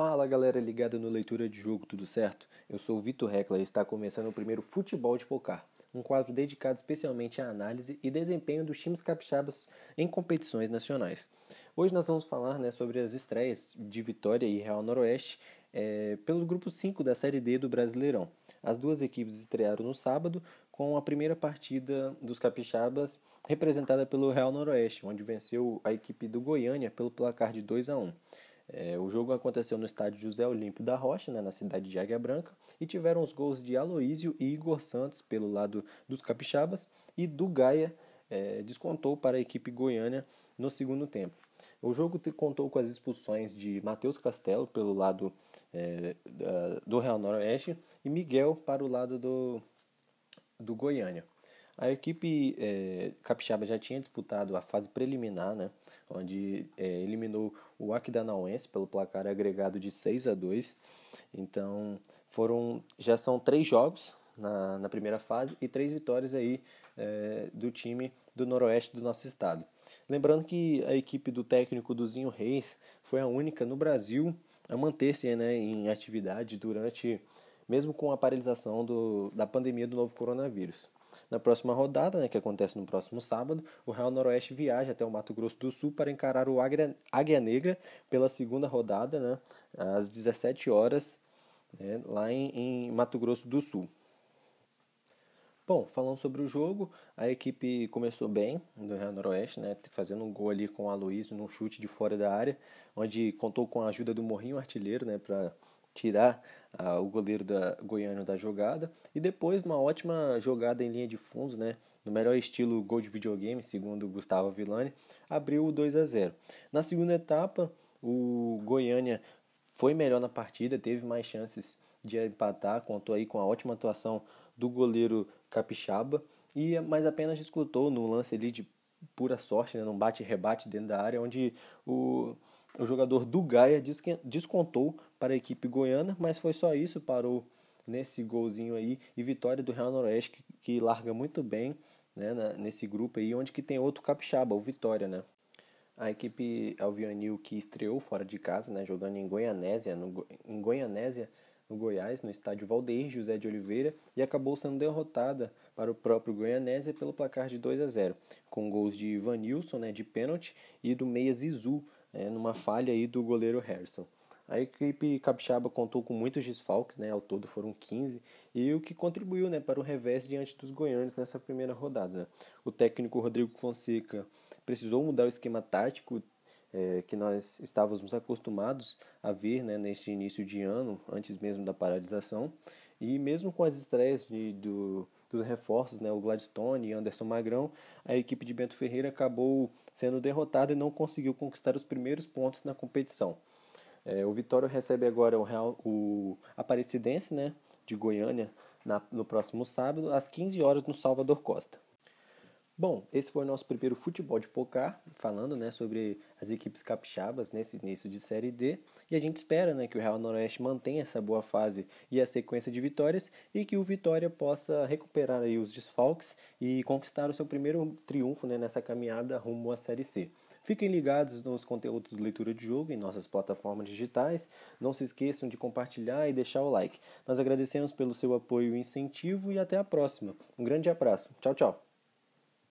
Fala galera ligada no Leitura de Jogo, tudo certo? Eu sou o Vitor Recla e está começando o primeiro Futebol de Pocar, um quadro dedicado especialmente à análise e desempenho dos times capixabas em competições nacionais. Hoje nós vamos falar né, sobre as estreias de Vitória e Real Noroeste é, pelo grupo 5 da Série D do Brasileirão. As duas equipes estrearam no sábado com a primeira partida dos capixabas representada pelo Real Noroeste, onde venceu a equipe do Goiânia pelo placar de 2 a 1. É, o jogo aconteceu no estádio José Olímpio da Rocha, né, na cidade de Águia Branca, e tiveram os gols de Aloísio e Igor Santos pelo lado dos capixabas, e do Gaia é, descontou para a equipe goiânia no segundo tempo. O jogo contou com as expulsões de Matheus Castelo pelo lado é, do Real Noroeste e Miguel para o lado do, do Goiânia. A equipe é, capixaba já tinha disputado a fase preliminar, né, onde é, eliminou o Aquidauanense pelo placar agregado de 6 a 2. Então, foram já são três jogos na, na primeira fase e três vitórias aí é, do time do noroeste do nosso estado. Lembrando que a equipe do técnico Duzinho Reis foi a única no Brasil a manter-se né, em atividade durante, mesmo com a paralisação do, da pandemia do novo coronavírus. Na próxima rodada, né, que acontece no próximo sábado, o Real Noroeste viaja até o Mato Grosso do Sul para encarar o Águia Negra pela segunda rodada, né, às 17 horas, né, lá em, em Mato Grosso do Sul. Bom, falando sobre o jogo, a equipe começou bem do Real Noroeste, né, fazendo um gol ali com o Aloysio num chute de fora da área, onde contou com a ajuda do Morrinho Artilheiro, né, para tirar ah, o goleiro da Goiânia da jogada e depois uma ótima jogada em linha de fundo, né, no melhor estilo gol de videogame, segundo Gustavo Villani, abriu o 2 a 0. Na segunda etapa, o Goiânia foi melhor na partida, teve mais chances de empatar, contou aí com a ótima atuação do goleiro Capixaba, e mas apenas disputou no lance ali de pura sorte, né, num bate-rebate dentro da área, onde o o jogador do Gaia descontou para a equipe goiana, mas foi só isso, parou nesse golzinho aí e vitória do Real Noroeste que, que larga muito bem né, nesse grupo aí, onde que tem outro capixaba, o Vitória, né? A equipe Alvianil que estreou fora de casa, né, jogando em Goianésia, no, em Goianésia, no Goiás, no estádio Valdeir José de Oliveira, e acabou sendo derrotada para o próprio Goianésia pelo placar de 2 a 0, com gols de Ivanilson, né, de pênalti, e do meia Zizu, é, numa falha aí do goleiro Harrison. A equipe capixaba contou com muitos desfalques, né, ao todo foram 15, e o que contribuiu né, para o revés diante dos goianos nessa primeira rodada. O técnico Rodrigo Fonseca precisou mudar o esquema tático é, que nós estávamos acostumados a ver né, neste início de ano, antes mesmo da paralisação, e mesmo com as estreias de, do, dos reforços, né, o Gladstone e Anderson Magrão, a equipe de Bento Ferreira acabou sendo derrotada e não conseguiu conquistar os primeiros pontos na competição. É, o Vitória recebe agora o, Real, o Aparecidense né, de Goiânia na, no próximo sábado, às 15 horas, no Salvador Costa. Bom, esse foi o nosso primeiro futebol de pocar, falando né, sobre as equipes capixabas nesse início de Série D. E a gente espera né, que o Real Noroeste mantenha essa boa fase e a sequência de vitórias e que o Vitória possa recuperar aí os desfalques e conquistar o seu primeiro triunfo né, nessa caminhada rumo à Série C. Fiquem ligados nos conteúdos de leitura de jogo em nossas plataformas digitais. Não se esqueçam de compartilhar e deixar o like. Nós agradecemos pelo seu apoio e incentivo e até a próxima. Um grande abraço. Tchau, tchau.